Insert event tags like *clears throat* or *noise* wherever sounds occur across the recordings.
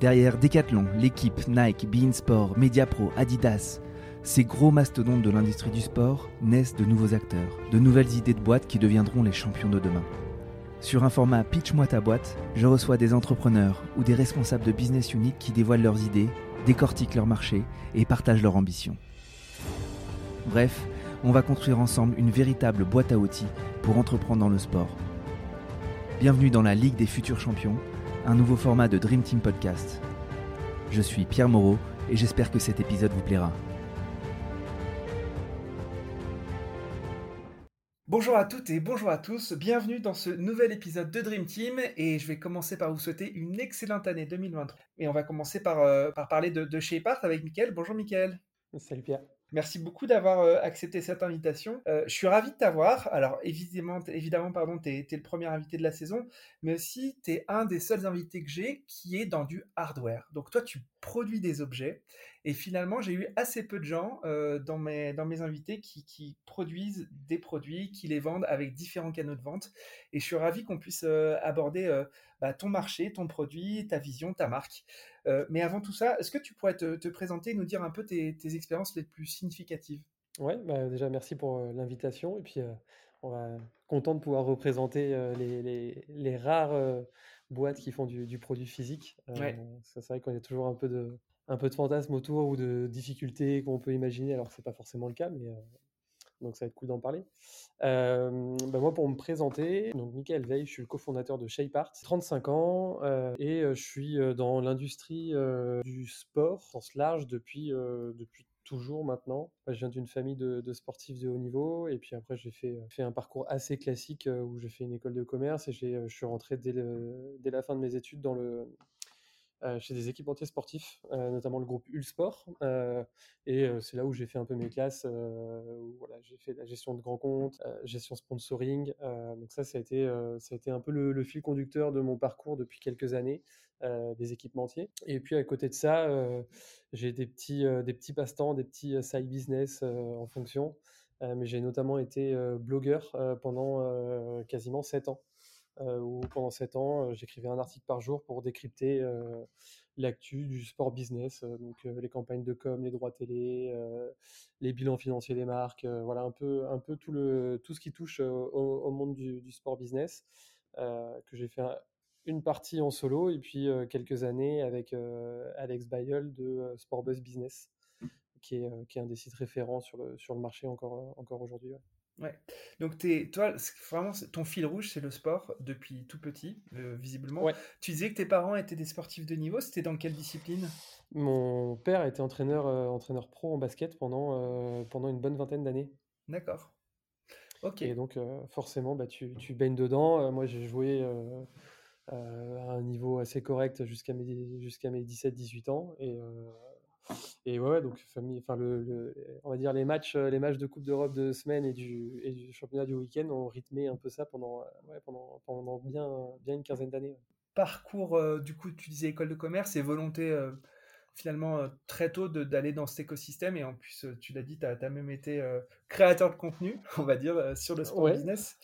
Derrière Decathlon, l'équipe, Nike, Beansport, Mediapro, Adidas, ces gros mastodontes de l'industrie du sport naissent de nouveaux acteurs, de nouvelles idées de boîtes qui deviendront les champions de demain. Sur un format Pitch-moi ta boîte, je reçois des entrepreneurs ou des responsables de business unit qui dévoilent leurs idées, décortiquent leur marché et partagent leurs ambitions. Bref, on va construire ensemble une véritable boîte à outils pour entreprendre dans le sport. Bienvenue dans la Ligue des futurs champions, un nouveau format de Dream Team Podcast. Je suis Pierre Moreau et j'espère que cet épisode vous plaira. Bonjour à toutes et bonjour à tous, bienvenue dans ce nouvel épisode de Dream Team et je vais commencer par vous souhaiter une excellente année 2023. Et on va commencer par, euh, par parler de, de chez Part avec Mickaël. Bonjour Mickaël. Salut Pierre. Merci beaucoup d'avoir euh, accepté cette invitation. Euh, je suis ravi de t'avoir. Alors, évidemment, évidemment pardon, tu es, le premier invité de la saison, mais aussi tu es un des seuls invités que j'ai qui est dans du hardware. Donc, toi, tu produis des objets. Et finalement, j'ai eu assez peu de gens euh, dans, mes, dans mes invités qui, qui, produisent des produits, qui les vendent avec différents canaux de vente. Et je suis ravi qu'on puisse aborder bah, ton marché, ton produit, ta vision, ta marque. Euh, mais avant tout ça, est-ce que tu pourrais te, présenter et nous dire un peu tes, expériences les plus significatives? Ouais, bah, déjà merci pour euh, l'invitation et puis euh, on va content de pouvoir représenter les, rares boîtes qui font du, produit physique. C'est vrai qu'on a toujours un peu de un peu de fantasme autour ou de difficultés qu'on peut imaginer, alors que c'est pas forcément le cas, mais donc ça va être cool d'en parler. Euh, bah, moi, pour me présenter, donc Michael Veil, je suis le cofondateur de ShapeArt, 35 ans, euh, et euh, je suis dans l'industrie du sport, sens large, depuis, depuis toujours maintenant. je viens d'une famille de, sportifs de haut niveau, et puis après, j'ai fait, fait un parcours assez classique où j'ai fait une école de commerce, et je suis rentré dès, dès la fin de mes études dans le, euh, chez des équipementiers sportifs, euh, notamment le groupe Ulsport. Euh, et c'est là où j'ai fait un peu mes classes. Voilà, j'ai fait la gestion de grands comptes, gestion sponsoring. donc ça, ça a, été, ça a été un peu le, fil conducteur de mon parcours depuis quelques années. des équipementiers. Et puis à côté de ça, j'ai des petits, des petits passe-temps, des petits side business en fonction. mais j'ai notamment été blogueur pendant quasiment 7 ans. Euh, où pendant 7 ans, euh, j'écrivais un article par jour pour décrypter euh, l'actu du sport business, donc les campagnes de com, les droits télé, les bilans financiers des marques, voilà un peu, un peu tout, le, tout ce qui touche au, monde du, sport business, que j'ai fait une partie en solo et puis quelques années avec Alex Bayol de Sport Buzz Business, qui est, qui est un des sites référents sur le, sur le marché encore, encore aujourd'hui. Donc es, toi, vraiment, ton fil rouge, c'est le sport depuis tout petit, euh, visiblement. Tu disais que tes parents étaient des sportifs de niveau. C'était dans quelle discipline? Mon père était entraîneur, euh, entraîneur pro en basket pendant, euh, pendant une bonne vingtaine d'années. D'accord. Ok. Et donc, forcément, bah, tu, tu baignes dedans. moi, j'ai joué à un niveau assez correct jusqu'à mes, jusqu'à mes 17-18 ans. Et et ouais, donc famille, enfin le, on va dire les matchs, euh, les matchs de Coupe d'Europe de semaine et du, et du championnat du week-end ont rythmé un peu ça pendant, euh, ouais, pendant, pendant bien, bien une quinzaine d'années. Parcours, euh, du coup, tu disais école de commerce et volonté finalement très tôt d'aller dans cet écosystème et en plus, tu l'as dit, tu as, même été créateur de contenu, *laughs* on va dire, sur le sport business.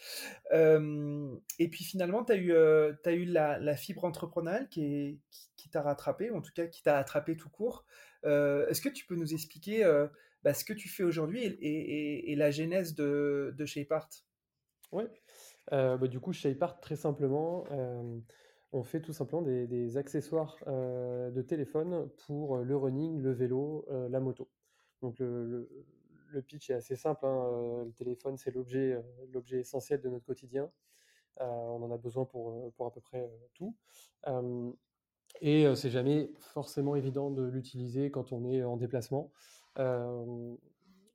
et puis finalement, tu as eu, as eu la, la, fibre entrepreneuriale qui, est, qui, qui t'a rattrapé, ou en tout cas qui t'a attrapé tout court. Euh, est-ce que tu peux nous expliquer euh, bah, ce que tu fais aujourd'hui et, la genèse de, de ShapeArt Oui, euh, bah, du coup, ShapeArt, très simplement, on fait tout simplement des, accessoires de téléphone pour le running, le vélo, la moto. Donc le, pitch est assez simple. Hein, le téléphone, c'est l'objet, essentiel de notre quotidien. on en a besoin pour, pour à peu près tout. Et c'est jamais forcément évident de l'utiliser quand on est en déplacement.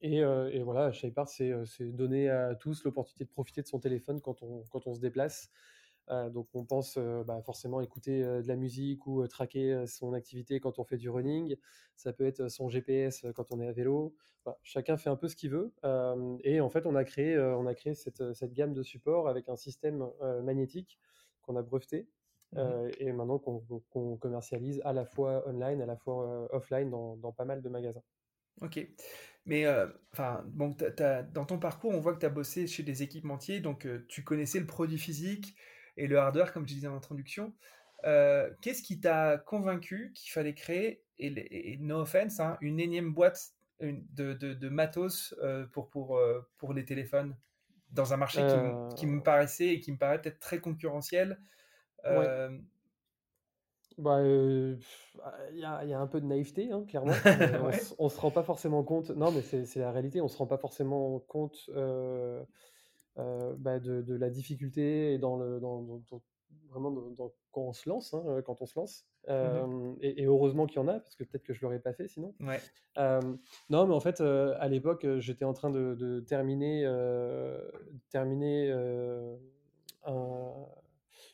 Et, et, voilà, ShapeArt, c'est donner à tous l'opportunité de profiter de son téléphone quand on, se déplace. donc on pense bah, forcément écouter de la musique ou traquer son activité quand on fait du running. Ça peut être son GPS quand on est à vélo. chacun fait un peu ce qu'il veut. et en fait, on a créé, cette, gamme de supports avec un système magnétique qu'on a breveté euh, et maintenant qu'on commercialise à la fois online, à la fois euh, offline dans, pas mal de magasins. Ok. Mais euh, enfin, bon, dans ton parcours, on voit que tu as bossé chez des équipementiers, donc tu connaissais le produit physique et le hardware, comme je disais en introduction. Qu'est-ce qui t'a convaincu qu'il fallait créer, et, no offense, hein, une énième boîte de, de, matos pour, pour, pour les téléphones dans un marché qui, me paraissait et qui me paraît peut-être très concurrentiel bah, bah, il y a, y a un peu de naïveté, hein, clairement. *laughs* on, ne se rend pas forcément compte. Non, mais c'est la réalité. On se rend pas forcément compte bah, de, de la difficulté et dans le, dans, vraiment quand on se lance, hein, quand on se lance. Mmh et, heureusement qu'il y en a, parce que peut-être que je l'aurais pas fait sinon. Ouais. non, mais en fait, à l'époque, j'étais en train de, de terminer, terminer un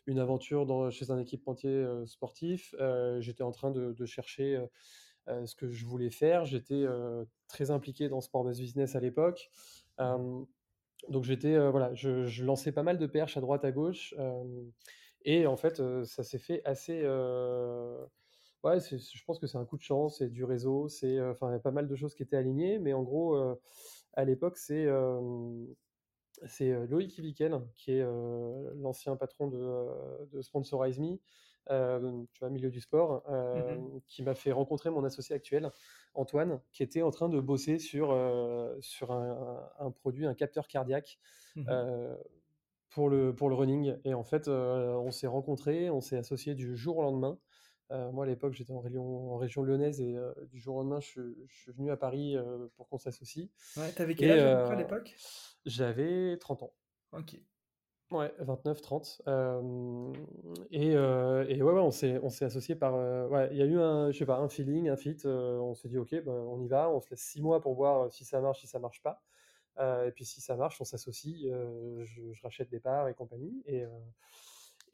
une aventure dans, chez un équipementier sportif. j'étais en train de, chercher ce que je voulais faire. J'étais très impliqué dans Sport Base Business à l'époque. Mmh. donc j'étais voilà, je, lançais pas mal de perches à droite à gauche. et en fait, ça s'est fait assez. ouais, je pense que c'est un coup de chance, c'est du réseau, c'est enfin pas mal de choses qui étaient alignées, mais en gros à l'époque c'est c'est Loïc Iviken, qui est l'ancien patron de, de, Sponsorize Me, tu vois, milieu du sport, mmh qui m'a fait rencontrer mon associé actuel, Antoine, qui était en train de bosser sur, sur un, produit, un capteur cardiaque. Mmh pour le, pour le running. Et en fait, on s'est rencontrés, on s'est associés du jour au lendemain. Moi, à l'époque, j'étais en région, en région lyonnaise et du jour au lendemain, je, suis venu à Paris pour qu'on s'associe. Ouais, t'avais quel âge à l'époque? j'avais 30 ans. Ok. Ouais, 29, 30. et, et, ouais, ouais, on s'est, associé par. ouais, il y a eu un, je sais pas, un feeling, un fit. on s'est dit, ok, ben, on y va, on se laisse six mois pour voir si ça marche, si ça marche pas. et puis si ça marche, on s'associe, je, rachète des parts et compagnie. Et,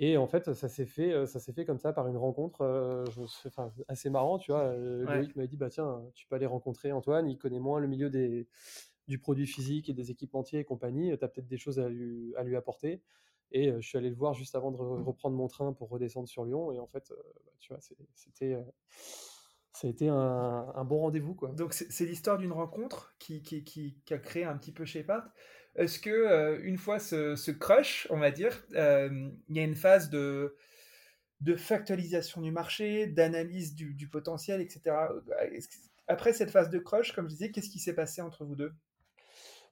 et en fait, ça s'est fait, ça s'est fait comme ça par une rencontre je, enfin, assez marrant, tu vois. Loïc m'a dit, bah tiens, tu peux aller rencontrer Antoine, il connaît moins le milieu des du produit physique et des équipementiers et compagnie, tu as peut-être des choses à lui, à lui apporter. Et je suis allé le voir juste avant de reprendre mon train pour redescendre sur Lyon. Et en fait, bah, tu vois, c'était, ça a été un, bon rendez-vous. Quoi. Donc, c'est, l'histoire d'une rencontre qui, qui, qui, a créé un petit peu chez Part. Est-ce que, une fois ce, crush, on va dire, il y a une phase de, de factualisation du marché, d'analyse du, potentiel, etc. Après cette phase de crush, comme je disais, qu'est-ce qui s'est passé entre vous deux?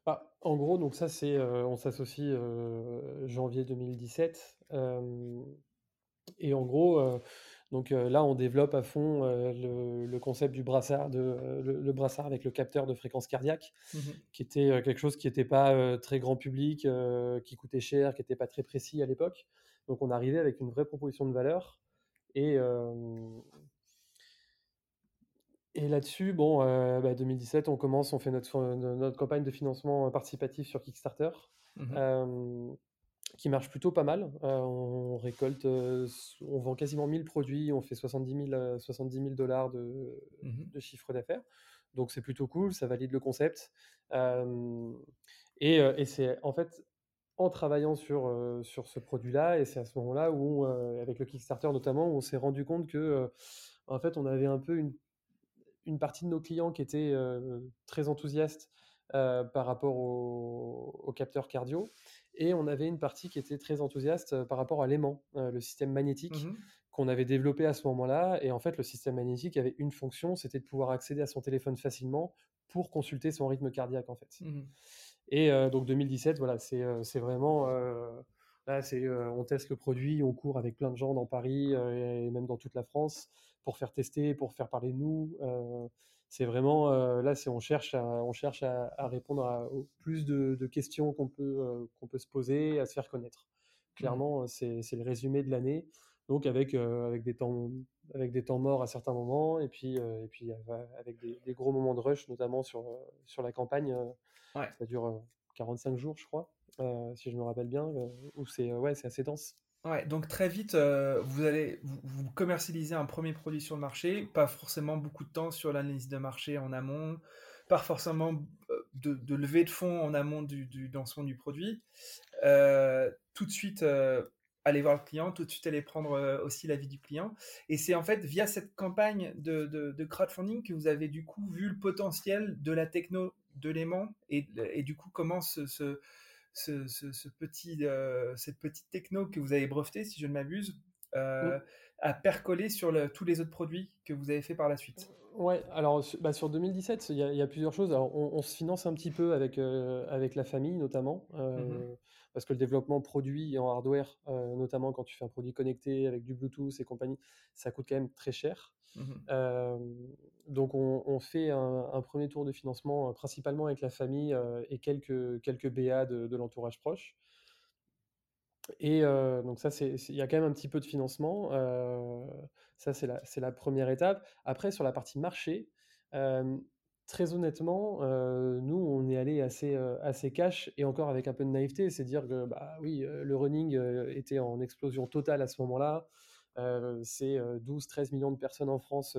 Bah, en gros, donc ça, c'est, on s'associe janvier 2017. et en gros, donc là, on développe à fond le, concept du brassard, de, le, brassard avec le capteur de fréquence cardiaque, mmh qui était quelque chose qui n'était pas très grand public, qui coûtait cher, qui n'était pas très précis à l'époque. Donc on arrivait avec une vraie proposition de valeur. Et, et là-dessus, bon, 2017, bah, on commence, on fait notre, notre campagne de financement participatif sur Kickstarter, mmh qui marche plutôt pas mal. on récolte, on vend quasiment 1000 produits, on fait 70 000, 70 dollars de, mmh de chiffre d'affaires. Donc c'est plutôt cool, ça valide le concept. et, et c'est en fait en travaillant sur, sur ce produit-là, et c'est à ce moment-là où, avec le Kickstarter notamment, où on s'est rendu compte que en fait, on avait un peu une une partie de nos clients qui étaient très enthousiastes par rapport au, capteur cardio. Et on avait une partie qui était très enthousiaste par rapport à l'aimant, le système magnétique mmh qu'on avait développé à ce moment-là. Et en fait, le système magnétique avait une fonction, c'était de pouvoir accéder à son téléphone facilement pour consulter son rythme cardiaque, en fait. Mmh et donc 2017, voilà, c'est vraiment... Là, c'est, on teste le produit, on court avec plein de gens dans Paris et même dans toute la France pour faire tester, pour faire parler de nous. Euh, c'est vraiment là, c'est on cherche à, on cherche à, répondre à, plus de, questions qu'on peut qu'on peut se poser, à se faire connaître. Mmh. Clairement, c'est le résumé de l'année. Donc avec avec des temps avec des temps morts à certains moments et puis et puis avec des, gros moments de rush, notamment sur sur la campagne. Ça dure 45 jours, je crois, si je me rappelle bien, où c'est ouais, c'est assez dense. Ouais, donc très vite, euh, vous allez vous, commercialiser un premier produit sur le marché, pas forcément beaucoup de temps sur l'analyse de marché en amont, pas forcément euh, de, de levée de fonds en amont du, du lancement du produit. Euh, tout de suite, aller voir le client, tout de suite aller prendre aussi l'avis du client. Et c'est en fait via cette campagne de, crowdfunding que vous avez du coup vu le potentiel de la techno de l'aimant et, et, du coup comment ce ce, petit, euh, cette petite techno que vous avez brevetée, si je ne m'abuse, euh, à percoler sur tous les autres produits que vous avez fait par la suite? Ouais, alors bah, sur 2017, il y, a, plusieurs choses. on, se finance un petit peu avec, euh, avec la famille notamment, euh, mmh parce que le développement produit en hardware, euh, notamment quand tu fais un produit connecté avec du Bluetooth et compagnie, ça coûte quand même très cher. Mmh donc on, fait un, premier tour de financement principalement avec la famille et quelques, quelques BA de l'entourage proche. Et donc ça, il y a quand même un petit peu de financement. ça, c'est la, la, première étape. Après, sur la partie marché, très honnêtement, nous, on est allé assez, assez cash et encore avec un peu de naïveté. C'est dire que, bah oui, le running était en explosion totale à ce moment-là. c'est 12-13 millions de personnes en France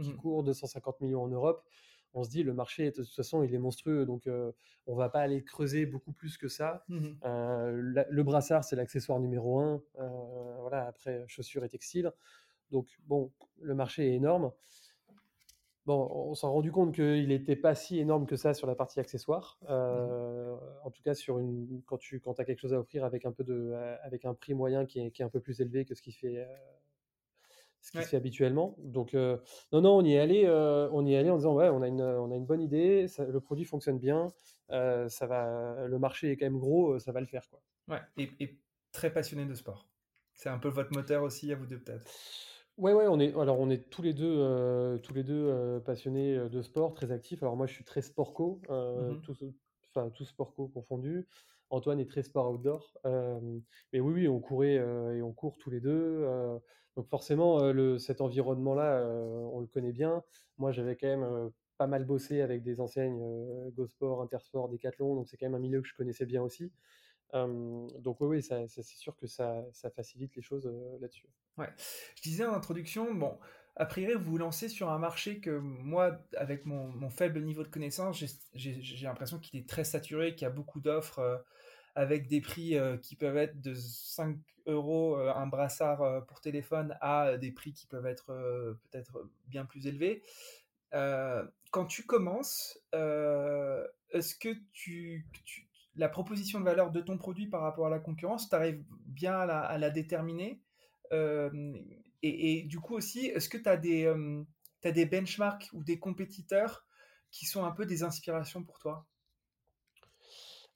qui mmh courent, 250 millions en Europe on se dit le marché de toute façon il est monstrueux donc on on va pas aller creuser beaucoup plus que ça. Mmh le brassard c'est l'accessoire numéro un, voilà après chaussures et textiles. Donc bon le marché est énorme. Bon, on s'est rendu compte qu'il n'était pas si énorme que ça sur la partie accessoire. Mmh en tout cas, sur une, quand tu quand as quelque chose à offrir avec un, peu de, avec un prix moyen qui est, qui est un peu plus élevé que ce qui fait ce qui se fait habituellement. Donc, euh, non, non, on y est allé, euh, on y est allé en disant, ouais, on a une, on a une bonne idée, le produit fonctionne bien, euh, ça va, le marché est quand même gros, ça va le faire, quoi. Ouais, et, très passionné de sport. C'est un peu votre moteur aussi, à vous deux peut-être? Ouais, ouais, on est, alors on est tous les deux, tous les deux passionnés de sport, très actifs. Alors moi, je suis très sport-co, mmh enfin tout sport-co confondu. Antoine est très sport outdoor. mais oui, oui, on courait et on court tous les deux. Donc forcément, le, cet environnement-là, on le connaît bien. Moi, j'avais quand même pas mal bossé avec des enseignes GoSport, Intersport, Decathlon, donc c'est quand même un milieu que je connaissais bien aussi. Donc oui, oui c'est sûr que ça, facilite les choses là-dessus. Ouais. Je disais en introduction, bon, a priori, vous vous lancez sur un marché que moi, avec mon, faible niveau de connaissance, j'ai l'impression qu'il est très saturé, qu'il y a beaucoup d'offres avec des prix qui peuvent être de 5 euros un brassard pour téléphone à des prix qui peuvent être peut-être bien plus élevés. quand tu commences, est-ce que tu, la proposition de valeur de ton produit par rapport à la concurrence, tu arrives bien à la, déterminer et, du coup aussi, est-ce que tu as, des, as des benchmarks ou des compétiteurs qui sont un peu des inspirations pour toi?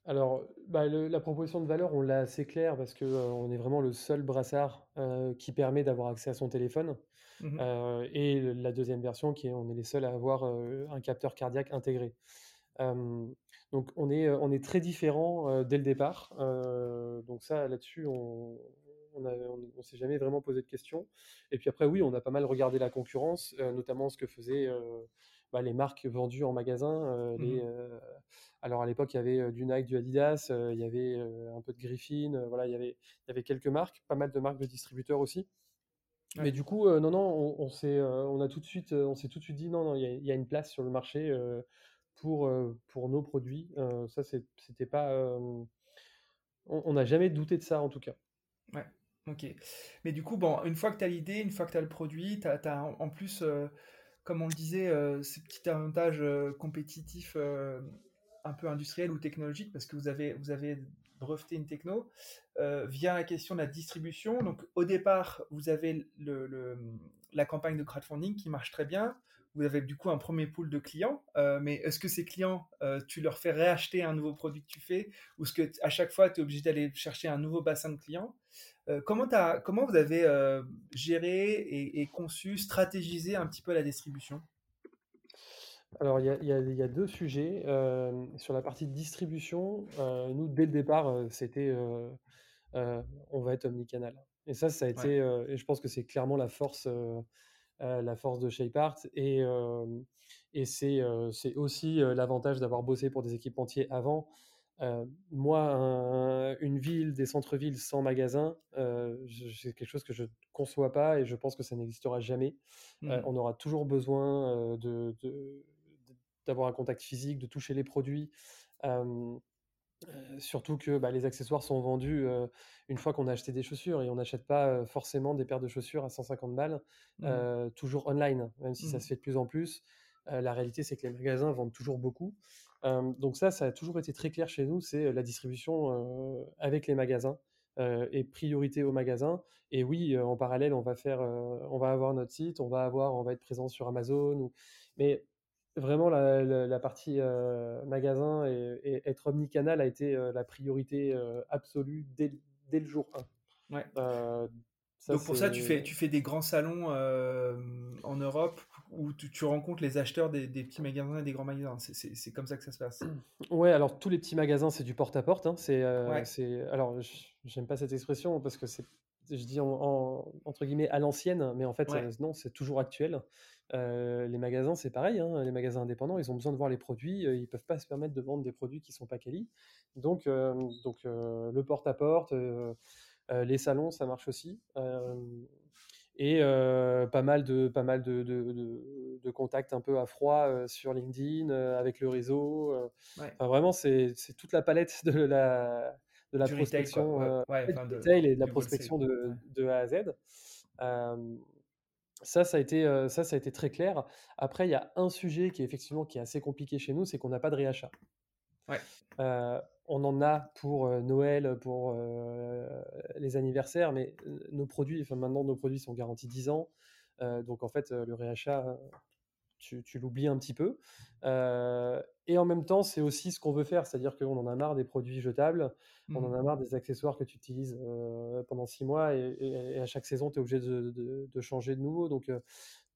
Alors, bah, la proposition de valeur, on l'a assez claire parce que on est vraiment le seul brassard qui permet d'avoir accès à son téléphone. Mmh et la deuxième version, qui est on est les seuls à avoir un capteur cardiaque intégré. Donc on est, on est très différent dès le départ. donc ça, là-dessus, on on s'est jamais vraiment posé de questions. Et puis après, oui, on a pas mal regardé la concurrence, notamment ce que faisaient bah, les marques vendues en magasin. Mmh alors à l'époque, il y avait du Nike, du Adidas, il y avait un peu de Griffin, voilà, il y, avait, il y avait quelques marques, pas mal de marques de distributeurs aussi. Mais du coup, non, non, on, on, on a tout de suite, on s'est tout de suite dit non, non, il y, a, une place sur le marché pour, pour nos produits. ça, c'était pas, on n'a jamais douté de ça en tout cas. Ouais, ok. Mais du coup, bon, une fois que tu as l'idée, une fois que tu as le produit, tu as, en plus, comme on le disait, ces petits avantages compétitifs un peu industriel ou technologique parce que vous avez, vous avez breveté une techno euh, via la question de la distribution. Donc au départ, vous avez le, la campagne de crowdfunding qui marche très bien. Vous avez du coup un premier pool de clients, euh, mais est-ce que ces clients, euh, tu leur fais réacheter un nouveau produit que tu fais, ou est-ce que à chaque fois tu es obligé d'aller chercher un nouveau bassin de clients? Comment, as, comment vous avez géré et, et, conçu, stratégisé un petit peu la distribution? Alors, il y a, deux sujets. Euh, sur la partie distribution, euh, nous, dès le départ, euh, c'était on va être omnicanal. Et ça, ça a été, et je pense que c'est clairement la force, la force de ShapeArt. Et, et c'est aussi l'avantage d'avoir bossé pour des équipementiers avant. moi, une ville, des centres-villes sans magasin, c'est quelque chose que je ne conçois pas et je pense que ça n'existera jamais. Mmh. on aura toujours besoin de, d'avoir un contact physique, de toucher les produits. Surtout que bah, les accessoires sont vendus une fois qu'on a acheté des chaussures et on n'achète pas forcément des paires de chaussures à 150 balles, mmh. toujours online, même si ça mmh. se fait de plus en plus. la réalité, c'est que les magasins vendent toujours beaucoup. donc ça, ça a toujours été très clair chez nous, c'est la distribution avec les magasins. et priorité au magasin. Et oui, en parallèle, on va faire, on va avoir notre site, on va avoir, on va être présent sur Amazon. Ou... Mais vraiment, la, partie magasin et, être omnicanal a été la priorité absolue dès, dès, le jour 1. Ouais. Donc pour ça, tu fais, tu fais des grands salons en Europe où tu, rencontres les acheteurs des, petits magasins et des grands magasins. C'est comme ça que ça se passe. *clears throat* Ouais, alors tous les petits magasins, c'est du porte-à-porte. Hein. C'est, alors, j'aime pas cette expression parce que c'est, je dis en, entre guillemets à l'ancienne, mais en fait, non, c'est toujours actuel. Les magasins, c'est pareil. Hein. Les magasins indépendants, ils ont besoin de voir les produits. ils peuvent pas se permettre de vendre des produits qui sont pas quali. Donc, donc le porte-à-porte. les salons, ça marche aussi et pas mal de pas mal de, de, contacts un peu à froid sur LinkedIn avec le réseau. vraiment, c'est toute la palette de la de la prospection retail, et de la prospection de, A à Z. ça, ça a été ça, ça a été très clair. Après, il y a un sujet qui est effectivement qui est assez compliqué chez nous, c'est qu'on n'a pas de réachat. on en a pour Noël, pour les anniversaires, mais nos produits, enfin maintenant nos produits sont garantis 10 ans, donc en fait le réachat, tu, l'oublies un petit peu. et en même temps, c'est aussi ce qu'on veut faire, c'est-à-dire qu'on en a marre des produits jetables, on en a mmh. marre des accessoires que tu utilises pendant 6 mois, et, à chaque saison, tu es obligé de, changer de nouveau. Donc,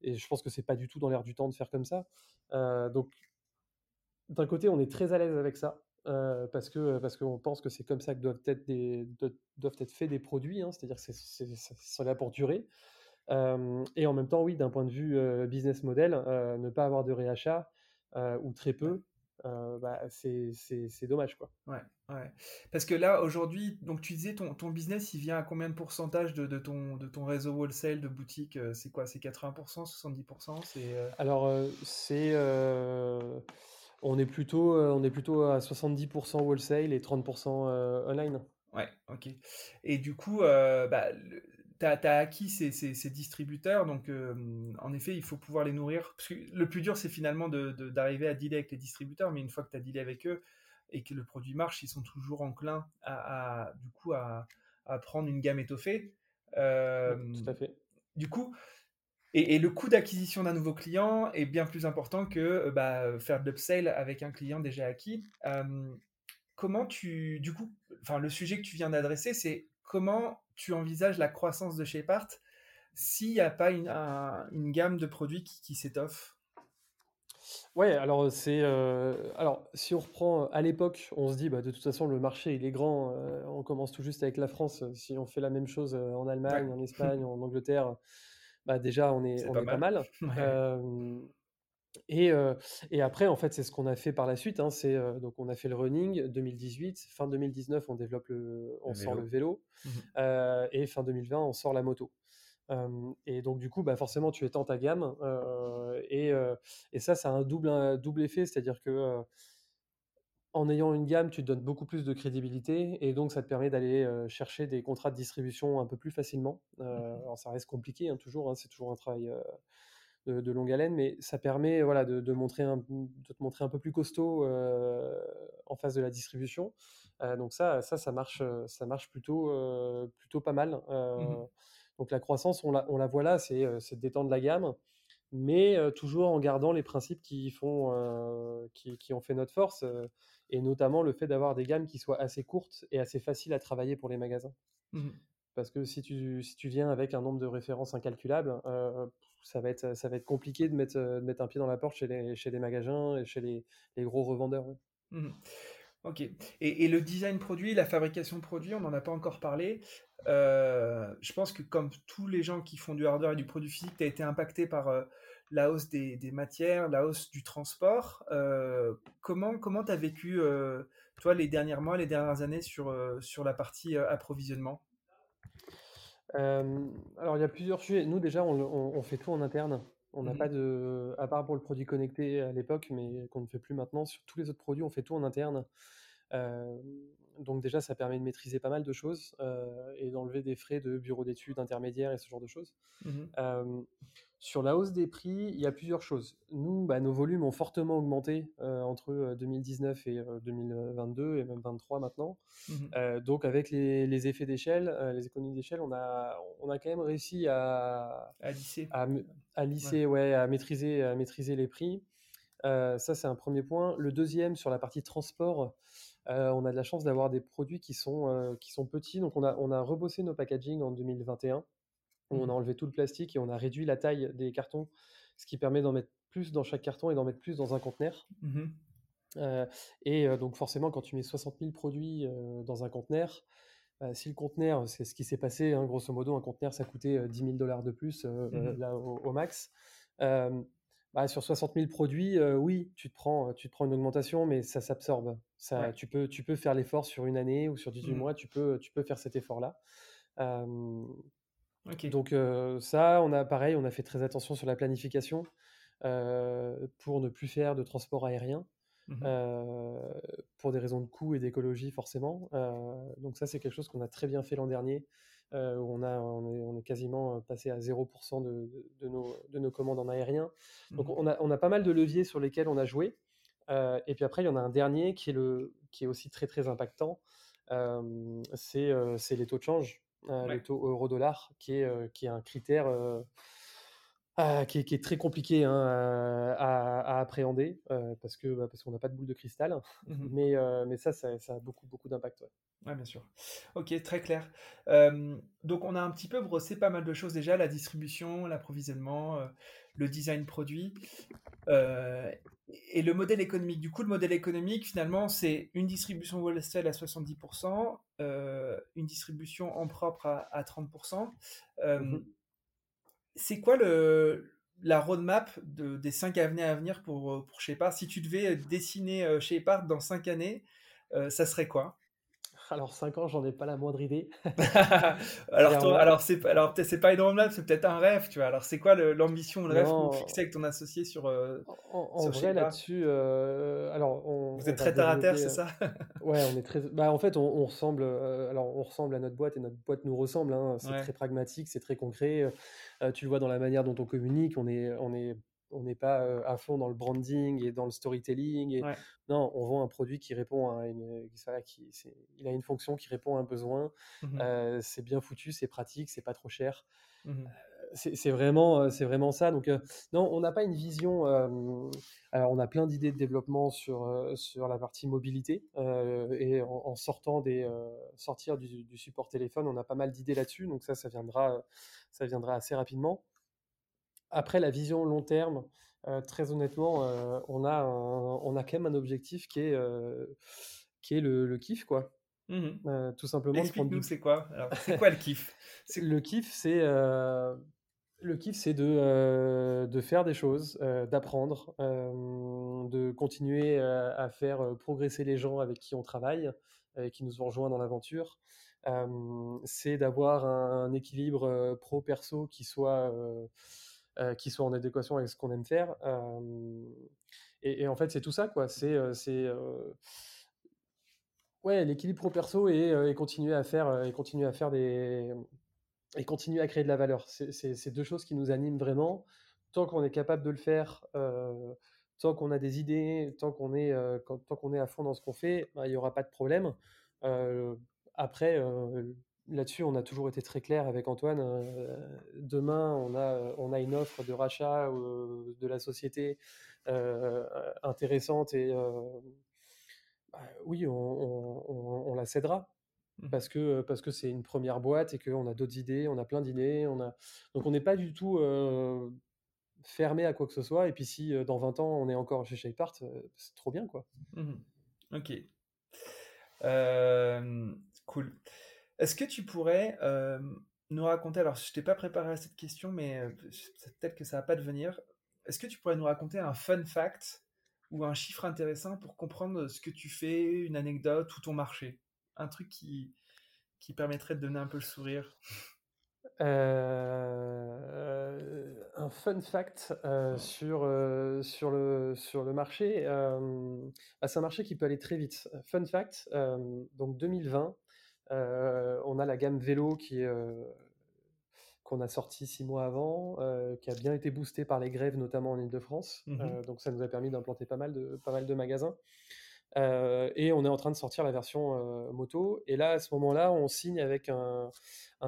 et je pense que c'est pas du tout dans l'air du temps de faire comme ça. donc d'un côté, on est très à l'aise avec ça. Euh, parce que parce qu'on pense que c'est comme ça que doivent être des doivent être faits des produits, hein, c'est-à-dire que c'est là pour durer. Euh, et en même temps, oui, d'un point de vue euh, business model, ne pas avoir de réachat ou très peu, bah, c'est dommage quoi. Ouais, ouais. Parce que là aujourd'hui, donc tu disais ton, ton business, il vient à combien de pourcentage de, de ton de ton réseau wholesale de boutique C'est quoi? C'est 80%, 70% C'est alors c'est on est plutôt, euh, on est plutôt à 70% wholesale et 30% euh, online. Ouais, ok. Et du coup, euh, bah, tu as, acquis ces, distributeurs, donc en effet, il faut pouvoir les nourrir. le plus dur, c'est finalement d'arriver à dealer avec les distributeurs, mais une fois que tu as dealé avec eux et que le produit marche, ils sont toujours enclins à, du coup, à, prendre une gamme étoffée. tout à fait. Du coup, et, le coût d'acquisition d'un nouveau client est bien plus important que euh, bah, faire de l'upsell avec un client déjà acquis. comment tu, du coup, enfin, le sujet que tu viens d'adresser, c'est comment tu envisages la croissance de chez Part s'il n'y a pas une, une, gamme de produits qui, qui s'étoffe? Ouais, alors c'est euh, alors si on reprend à l'époque, on se dit bah de toute façon le marché il est grand, euh, on commence tout juste avec la France. Si on fait la même chose en Allemagne, en *laughs* Espagne, en Angleterre, bah déjà on est, on pas, est mal. pas mal. *laughs* et, et, après, en fait, c'est ce qu'on a fait par la suite. Hein, c'est donc on a fait le running 2018, fin 2019, on développe le, on sort le vélo, mmh et fin 2020, on sort la moto. et donc du coup, bah forcément, tu étends ta gamme, et, et, ça, ça a un double, un double effet, c'est-à-dire que en ayant une gamme, tu te donnes beaucoup plus de crédibilité et donc ça te permet d'aller chercher des contrats de distribution un peu plus facilement. Mmh alors ça reste compliqué hein, toujours, hein, c'est toujours un travail de, longue haleine, mais ça permet voilà, de, montrer un, de te montrer un peu plus costaud en face de la distribution. donc ça, ça, ça marche, ça marche plutôt, plutôt pas mal. Mmh donc la croissance, on la, on la voit là, c'est de détendre la gamme mais toujours en gardant les principes qui, font, qui, qui, ont fait notre force et notamment le fait d'avoir des gammes qui soient assez courtes et assez faciles à travailler pour les magasins. Mmh Parce que si tu, si tu viens avec un nombre de références incalculable, euh, ça, va être, ça va être compliqué de mettre, de mettre un pied dans la porte chez les, chez magasins et chez les, les gros revendeurs. Mmh ok. Et, le design produit, la fabrication produit, on n'en a pas encore parlé. Euh, je pense que comme tous les gens qui font du hardware et du produit physique, tu as été impacté par euh, la hausse des, matières, la hausse du transport. Comment comment tu as vécu, toi, les derniers mois, les dernières années sur, sur la partie approvisionnement? Alors, il y a plusieurs sujets. Nous, déjà, on, fait tout en interne. On n'a mmh pas de, à part pour le produit connecté à l'époque, mais qu'on ne fait plus maintenant, sur tous les autres produits, on fait tout en interne. donc déjà, ça permet de maîtriser pas mal de choses et d'enlever des frais de bureau d'études intermédiaires et ce genre de choses. Mmh sur la hausse des prix, il y a plusieurs choses. Nous, bah, nos volumes ont fortement augmenté euh, entre 2019 et 2022 et même 2023 maintenant. Mmh donc avec les, effets d'échelle, les économies d'échelle, on a, on a quand même réussi à, à lisser, à, lisser ouais. à, maîtriser, à maîtriser les prix. ça, c'est un premier point. Le deuxième, sur la partie transport, on a de la chance d'avoir des produits qui sont, qui sont petits. Donc on a, on a rebossé nos packaging en 2021 on a mmh. enlevé tout le plastique et on a réduit la taille des cartons, ce qui permet d'en mettre plus dans chaque carton et d'en mettre plus dans un conteneur. Mmh et donc forcément, quand tu mets 60 000 produits dans un conteneur, bah, si le conteneur, c'est ce qui s'est passé, hein, grosso modo, un conteneur, ça coûtait 10 000 dollars de plus mmh là, au, max. Bah, sur 60 000 produits, oui, tu te, prends, tu te prends une augmentation, mais ça s'absorbe. Ça, tu, peux, tu peux faire l'effort sur une année ou sur 18 mois, tu peux, tu peux faire cet effort-là. Donc ça, on a pareil, on a fait très attention sur la planification pour ne plus faire de transport aérien. Mmh pour des raisons de coût et d'écologie forcément. donc ça, c'est quelque chose qu'on a très bien fait l'an dernier. où on, a, on, est, quasiment passé à 0% de, de, nos, de, nos, commandes en aérien. Donc mmh on, a, on, a, pas mal de leviers sur lesquels on a joué. et puis après, il y en a un dernier qui est, le, qui est aussi très très impactant. c'est les taux de change. Euh, le taux euro-dollar, qui est, euh, qui est un critère euh, ah, qui, est, très compliqué hein, à, appréhender parce que bah, parce qu'on n'a pas de boule de cristal. Mmh mais, mais ça, ça, a beaucoup, beaucoup d'impact. Ouais. bien sûr. Ok, très clair. donc, on a un petit peu brossé pas mal de choses déjà la distribution, l'approvisionnement, le design produit et le modèle économique. Du coup, le modèle économique, finalement, c'est une distribution wholesale à 70%, une distribution en propre à, 30%. Mmh c'est quoi le, la roadmap de, des cinq années à venir pour, pour Shepard? Si tu devais dessiner Shepard dans cinq années, ça serait quoi? Alors 5 ans, j'en ai pas la moindre idée. *laughs* alors, alors c'est alors peut-être c'est pas une roadmap, c'est peut-être un rêve, tu vois. Alors c'est quoi l'ambition, le, rêve que vous fixez avec ton associé sur euh, En, vrai là-dessus, euh, alors on, vous êtes très terre à terre, c'est ça? Ouais, on est très. Bah en fait, on, ressemble. alors on ressemble à notre boîte et notre boîte nous ressemble. Hein. C'est très pragmatique, c'est très concret. tu le vois dans la manière dont on communique. On est on est on n'est pas à fond dans le branding et dans le storytelling. Et... Non, on vend un produit qui répond à une, qui, il a une fonction qui répond à un besoin. Mmh c'est bien foutu, c'est pratique, c'est pas trop cher. Mmh c'est vraiment, c'est vraiment ça. Donc non, on n'a pas une vision. alors on a plein d'idées de développement sur sur la partie mobilité et en, sortant des sortir du, du, support téléphone, on a pas mal d'idées là-dessus. Donc ça, ça viendra, ça viendra assez rapidement. Après, la vision long terme, euh, très honnêtement, euh, on, a on a quand même un objectif qui est, euh, qui est le, kiff, quoi. Mmh tout simplement. Explique-nous, c'est quoi C'est quoi le kiff? Le *laughs* kiff, c'est le kiff, c'est de, de faire des choses, d'apprendre, de continuer à faire progresser les gens avec qui on travaille, et qui nous ont rejoints dans l'aventure. c'est d'avoir un, équilibre pro-perso qui soit euh, qui soit en adéquation avec ce qu'on aime faire. Et, en fait, c'est tout ça, quoi. C'est c'est ouais, l'équilibre pro perso et, continuer à faire et continuer à faire des et continuer à créer de la valeur. C'est deux choses qui nous animent vraiment. Tant qu'on est capable de le faire, tant qu'on a des idées, tant qu'on est, tant qu'on est à fond dans ce qu'on fait, bah, il n'y aura pas de problème. après, là-dessus, on a toujours été très clair avec Antoine. Euh, demain, on a, on a une offre de rachat euh, de la société euh, intéressante et bah, oui, on, la cédera. Mmh. Parce que parce que c'est une première boîte et qu'on a d'autres idées, on a plein d'idées, on a donc on n'est pas du tout fermé à quoi que ce soit. Et puis si dans 20 ans on est encore chez Shapart, c'est trop bien quoi. Mmh ok, cool. Est-ce que tu pourrais nous raconter, alors je t'ai pas préparé à cette question, mais peut-être que ça va pas devenir. Est-ce que tu pourrais nous raconter un fun fact ou un chiffre intéressant pour comprendre ce que tu fais, une anecdote ou ton marché? Un truc qui, qui permettrait de donner un peu le sourire euh, un fun fact sur, sur, le, sur le marché, bah, c'est un marché qui peut aller très vite. Fun fact, donc 2020, on a la gamme vélo qui est, qu'on a sorti six mois avant, qui a bien été boosté par les grèves, notamment en Ile-de-France. Mmh donc ça nous a permis d'implanter pas mal de, pas mal de magasins. et on est en train de sortir la version moto. Et là, à ce moment-là, on signe avec un,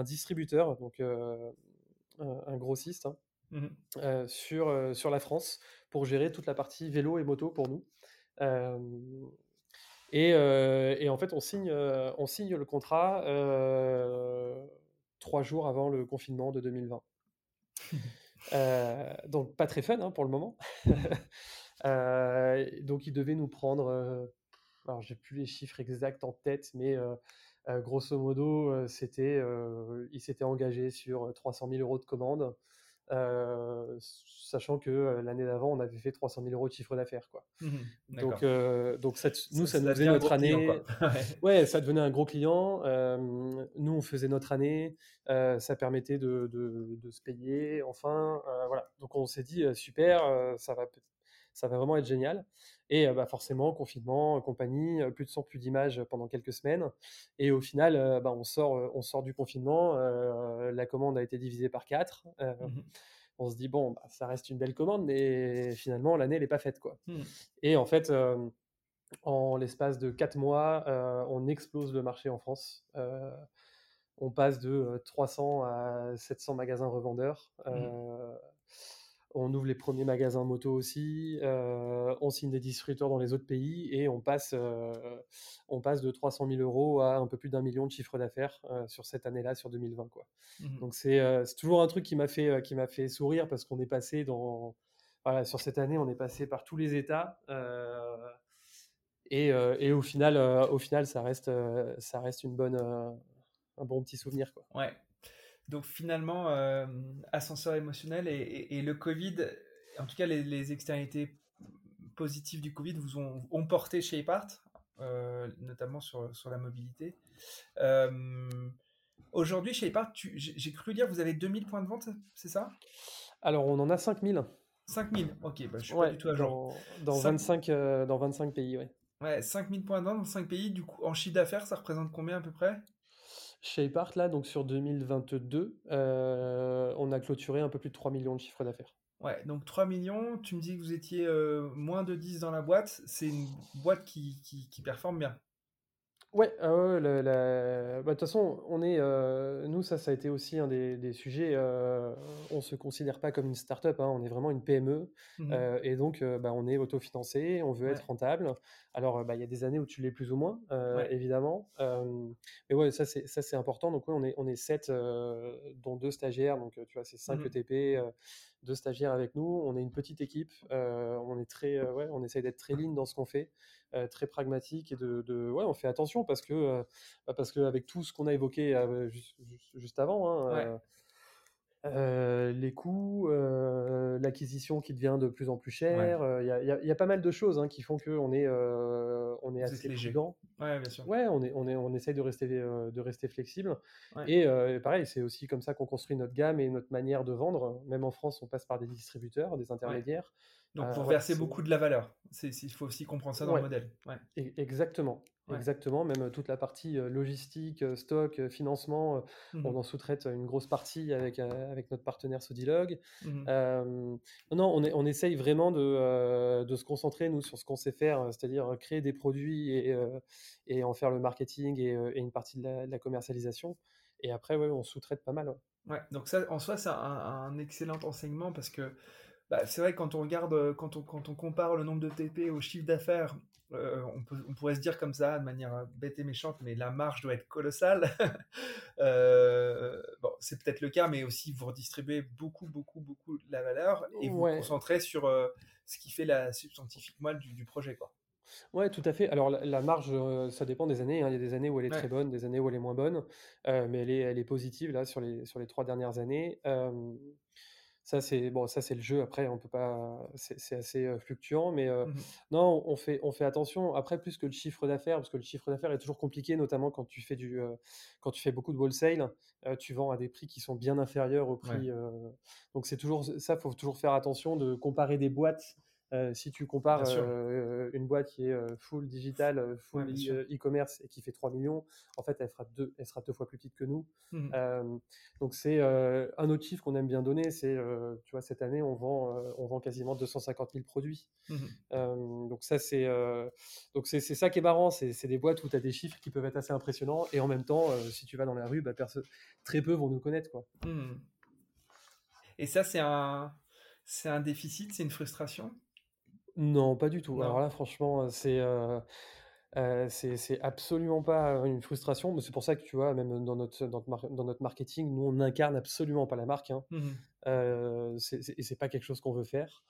distributeur, donc un, grossiste, hein, mmh sur, sur la France, pour gérer toute la partie vélo et moto pour nous. Et, et, en fait, on signe, on signe le contrat trois jours avant le confinement de 2020. donc pas très fun hein, pour le moment. *laughs* donc il devait nous prendre, alors j'ai plus les chiffres exacts en tête, mais grosso modo, il s'était engagé sur 300 000 euros de commandes. Euh, sachant que euh, l'année d'avant, on avait fait 300 000 euros de chiffre d'affaires. Quoi. Mmh donc, euh, donc ça, nous, ça, nous faisait notre année. *laughs* ouais. ça devenait un gros client. nous, on faisait notre année. ça permettait de, de, de, se payer. Enfin, voilà. Donc, on s'est dit, super, ça va ça va vraiment être génial. Et bah, forcément, confinement, compagnie, plus de son, plus d'images pendant quelques semaines. Et au final, bah, on, sort, on sort du confinement, la commande a été divisée par quatre. Mmh on se dit, bon, bah, ça reste une belle commande, mais finalement, l'année, elle n'est pas faite. Quoi. Mmh. Et en fait, en l'espace de quatre mois, on explose le marché en France. on passe de 300 à 700 magasins revendeurs. Mmh on ouvre les premiers magasins moto aussi, euh, on signe des distributeurs dans les autres pays et on passe, euh, on passe de 300 000 euros à un peu plus d'un million de chiffre d'affaires euh, sur cette année-là, sur 2020. Quoi. Mmh Donc c'est toujours un truc qui m'a fait, qui m'a fait sourire parce qu'on est passé dans, voilà, sur cette année, on est passé par tous les états. Et, et, au final, au final, ça reste, ça reste une bonne, un bon petit souvenir. Quoi. Ouais, donc finalement, euh, ascenseur émotionnel et, le Covid, en tout cas les, externalités positives du Covid vous ont, porté chez Epart, euh, notamment sur, sur la mobilité. Euh, aujourd'hui, chez Epart, j'ai cru lire, vous avez 2000 points de vente, c'est ça? Alors, on en a 5000. 5000, ok, bah, je suis pas du tout à jour. Dans, 25, dans 25 pays, oui. Ouais, 5000 points de vente dans 5 pays, du coup, en chiffre d'affaires, ça représente combien à peu près? Shapart, là, donc sur 2022, euh, on a clôturé un peu plus de 3 millions de chiffres d'affaires. Ouais, donc 3 millions, tu me dis que vous étiez euh, moins de 10 dans la boîte, c'est une boîte qui, qui, performe bien. Ouais, ah bah, de toute façon, on est, euh, nous, ça, ça a été aussi un des, sujets. Euh, on se considère pas comme une start-up, hein, on est vraiment une PME. Mmh euh, et donc, euh, bah, on est autofinancé, on veut être rentable. Alors, bah, il y a des années où tu l'es plus ou moins, évidemment. mais ouais, ça, c'est, ça, c'est important. Donc, on est, on est 7, dont deux stagiaires. Donc, tu vois, c'est 5 mmh ETP, deux stagiaires avec nous. On est une petite équipe. on est très, ouais, on essaye d'être très lean dans ce qu'on fait. Euh, très pragmatique et de, de, ouais, on fait attention parce que euh, bah, parce qu'avec tout ce qu'on a évoqué euh, juste, juste, avant, hein, les coûts, l'acquisition qui devient de plus en plus chère, il y, a, pas mal de choses hein, qui font qu'on est on est assez prudent. Ouais, bien sûr. Ouais, on est on est on essaye de rester de rester flexible. Et pareil, c'est aussi comme ça qu'on construit notre gamme et notre manière de vendre. Même en France, on passe par des distributeurs, des intermédiaires. Donc, pour verser beaucoup de la valeur. Il faut aussi comprendre ça dans le modèle. E, exactement. Exactement. Même toute la partie logistique, stock, financement, mmh on en sous-traite une grosse partie avec, avec notre partenaire Sodilog. Mmh non, on, est, on essaye vraiment de, de, se concentrer, nous, sur ce qu'on sait faire, c'est-à-dire créer des produits et, et, en faire le marketing et, une partie de la, commercialisation. Et après, ouais, on sous-traite pas mal. Ouais. donc ça, en soi, c'est un, un excellent enseignement parce que bah, c'est vrai que quand on regarde, quand on, quand on compare le nombre de TP au chiffre d'affaires, euh, on, peut, on, pourrait se dire comme ça, de manière euh, bête et méchante, mais la marge doit être colossale. *laughs* bon, c'est peut-être le cas, mais aussi vous redistribuez beaucoup, beaucoup, beaucoup de la valeur et vous vous concentrez sur ce qui fait la substantifique moelle du, projet. Quoi. Ouais, tout à fait. Alors la, marge, ça dépend des années. Hein. Il y a des années où elle est très bonne, des années où elle est moins bonne, mais elle est, elle est positive là sur les, sur les trois dernières années. Ça, c'est bon, ça c'est le jeu. Après, on peut pas, c'est assez fluctuant, mais mmh non, on fait, on fait attention. Après, plus que le chiffre d'affaires, parce que le chiffre d'affaires est toujours compliqué, notamment quand tu fais du, quand tu fais beaucoup de wholesale, tu vends à des prix qui sont bien inférieurs au prix. donc c'est toujours ça, faut toujours faire attention de comparer des boîtes Euh, si tu compares euh, une boîte qui est euh, full digital, full e-commerce et qui fait 3 millions, en fait, elle, fera deux, elle sera deux fois plus petite que nous. Mmh. donc, c'est un autre chiffre qu'on aime bien donner, c'est, tu vois, cette année, on vend, on vend quasiment 250 000 produits. Mmh. donc, ça, c'est, donc c'est, ça qui est marrant, c'est, des boîtes où tu as des chiffres qui peuvent être assez impressionnants et en même temps, si tu vas dans la rue, bah, très peu vont nous connaître. Quoi. Mmh. Et ça, c'est un, c'est un déficit, c'est une frustration? Non, pas du tout. Alors là, franchement, c'est c'est absolument pas une frustration. Mais c'est pour ça que tu vois, même dans notre, dans notre, marketing, nous, on n'incarne absolument pas la marque. Hein. Mmh et c'est pas quelque chose qu'on veut faire.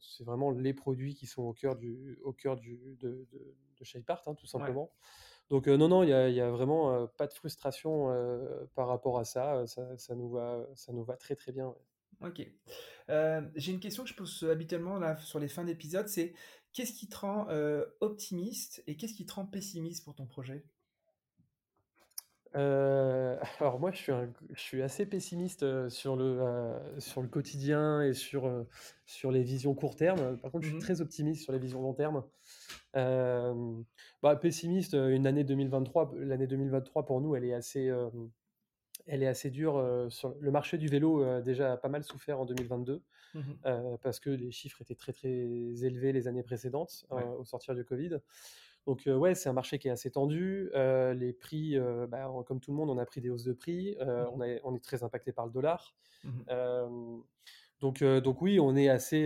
c'est vraiment les produits qui sont au cœur du, au cœur du, de, de, de Shapeart, hein, tout simplement. Donc non, non, il n'y a, y a vraiment pas de frustration par rapport à ça. Ça, ça. nous va, ça nous va très très bien. Ok. Euh, j'ai une question que je pose habituellement là, sur les fins d'épisode, c'est qu'est-ce qui te rend euh, optimiste et qu'est-ce qui te rend pessimiste pour ton projet? Euh, *laughs* alors moi, je suis, je suis assez pessimiste sur le, sur le quotidien et sur, sur les visions court terme. Par contre, je suis mmh très optimiste sur les visions long terme. bah, pessimiste, une année 2023, l'année 2023 pour nous, elle est assez, elle est assez dure. sur le marché du vélo a déjà pas mal souffert en 2022 mmh parce que les chiffres étaient très très élevés les années précédentes au sortir du Covid. Donc ouais, c'est un marché qui est assez tendu. les prix, bah, comme tout le monde, on a pris des hausses de prix. Mmh on, on, est très impacté par le dollar. Mmh donc, donc oui, on est assez,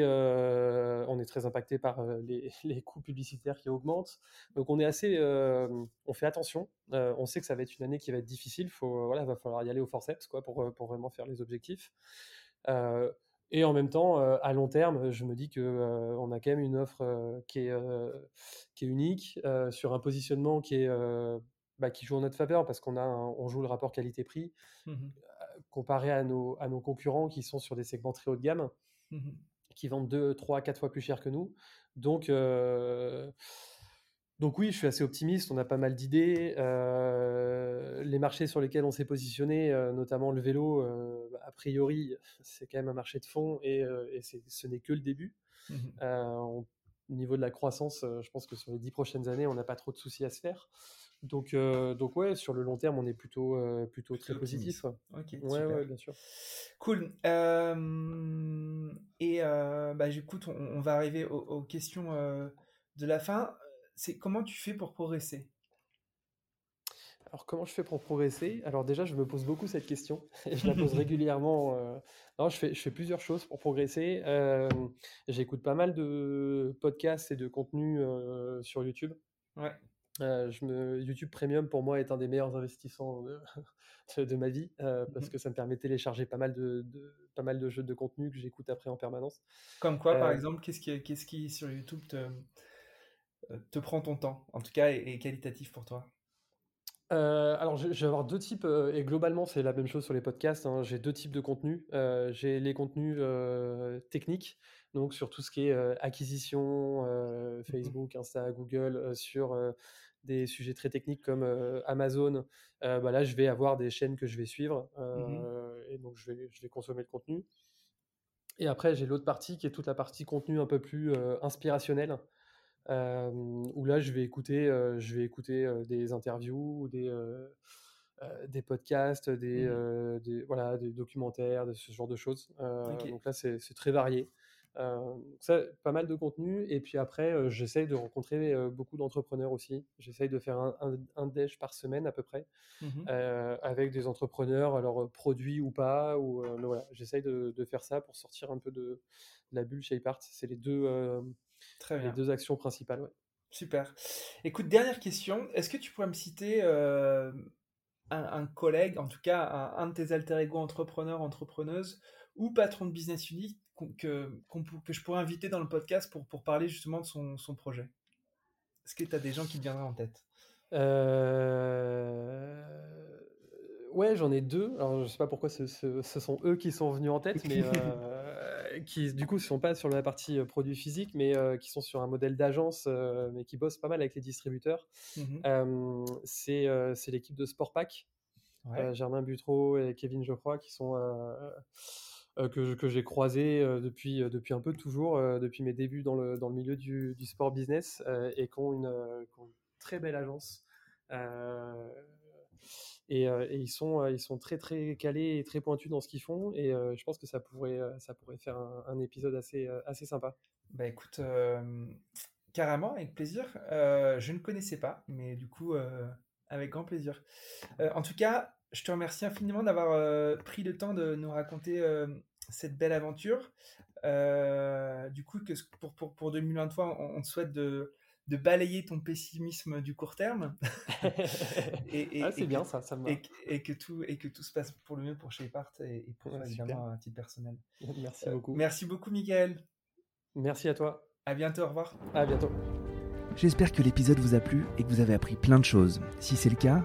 est très impacté par les, *laughs* les, coûts publicitaires qui augmentent. Donc on est assez, on fait attention. on sait que ça va être une année qui va être difficile. Faut, voilà, va falloir y aller au forceps quoi pour, pour vraiment faire les objectifs. et en même temps, à long terme, je me dis que on a quand même une offre qui est, qui est unique sur un positionnement qui est bah, qui joue en notre faveur parce qu'on a on joue le rapport qualité-prix. Mmh comparé à nos, à nos concurrents qui sont sur des segments très haut de gamme, mmh qui vendent 2, 3, 4 fois plus cher que nous. Donc, euh, donc oui, je suis assez optimiste, on a pas mal d'idées. Euh, les marchés sur lesquels on s'est positionné, euh, notamment le vélo, a priori, c'est quand même un marché de fond et, et ce n'est que le début. Mmh au niveau de la croissance, je pense que sur les 10 prochaines années, on n'a pas trop de soucis à se faire. Donc, euh, donc ouais, sur le long terme, on est plutôt, euh, plutôt, très positif. Ok, ouais, ouais, bien sûr. Cool. Euh, et bah, écoute, on, on, va arriver aux, questions de la fin. C'est comment tu fais pour progresser? Alors, comment je fais pour progresser? Alors, déjà, je me pose beaucoup cette question *laughs* et je la pose régulièrement. Non, je fais, je fais plusieurs choses pour progresser. J'écoute pas mal de podcasts et de contenus sur YouTube. Ouais. Euh, je me, YouTube Premium pour moi est un des meilleurs investissements *laughs* de, de ma vie euh, parce mmh que ça me permet de télécharger pas mal de, pas mal de jeux de contenu que j'écoute après en permanence. Comme quoi, par euh exemple, qu'est-ce qui, qu'est-ce qui sur YouTube te, te prend ton temps, en tout cas, est, qualitatif pour toi? Alors, je, vais avoir deux types, et globalement, c'est la même chose sur les podcasts. Hein. j'ai deux types de contenus. j'ai les contenus techniques, donc sur tout ce qui est acquisition, mmh Facebook, Insta, Google, sur des sujets très techniques comme Amazon, bah là, je vais avoir des chaînes que je vais suivre mmh et donc je vais, je vais consommer le contenu. Et après, j'ai l'autre partie qui est toute la partie contenu un peu plus inspirationnel, où là, je vais écouter, je vais écouter des interviews, des, des podcasts, des, mmh des, voilà, des documentaires, de ce genre de choses. Donc là, c'est très varié. Euh, ça, pas mal de contenu. Et puis après, euh, j'essaye de rencontrer euh, beaucoup d'entrepreneurs aussi. J'essaye de faire un, un, déj par semaine à peu près, mmh avec des entrepreneurs, alors produits ou pas. Ou, voilà, j'essaye de, de, faire ça pour sortir un peu de, la bulle chez Art. C'est les deux, Très les deux actions principales. Ouais. Super. Écoute, dernière question. Est-ce que tu pourrais me citer un, un, collègue, en tout cas un, de tes alter ego entrepreneurs, entrepreneuses, ou patron de business unit que, que je pourrais inviter dans le podcast pour, pour parler justement de son, son projet. Est-ce que tu as des gens qui te viendraient en tête? Euh... Ouais, j'en ai deux. Alors, je sais pas pourquoi ce, ce, sont eux qui sont venus en tête, mais *laughs* euh, qui du coup ne sont pas sur la partie euh, produit physique, mais euh, qui sont sur un modèle d'agence, mais qui bossent pas mal avec les distributeurs. Mmh c'est l'équipe de Sportpack, Germain Butreau et Kevin Geoffroy, qui sont que, que j'ai croisés depuis, depuis un peu toujours, depuis mes débuts dans le, dans le milieu du, du sport business et qui ont, une, très belle agence. Et, ils, sont, ils sont très très calés et très pointus dans ce qu'ils font et je pense que ça pourrait, ça pourrait faire un, épisode assez, assez sympa. Bah écoute, carrément, avec plaisir. je ne connaissais pas, mais du coup, avec grand plaisir. en tout cas, je te remercie infiniment d'avoir pris le temps de nous raconter cette belle aventure. du coup, que pour, pour, pour 2023, on, on te souhaite de, de balayer ton pessimisme du court terme. *laughs* et, ah, c'est bien ça, ça et, et, que tout et que tout se passe pour le mieux pour Shapart et, et pour évidemment à titre personnel. *laughs* Merci beaucoup. Merci beaucoup, Miguel. Merci à toi. À bientôt. Au revoir. À bientôt. J'espère que l'épisode vous a plu et que vous avez appris plein de choses. Si c'est le cas,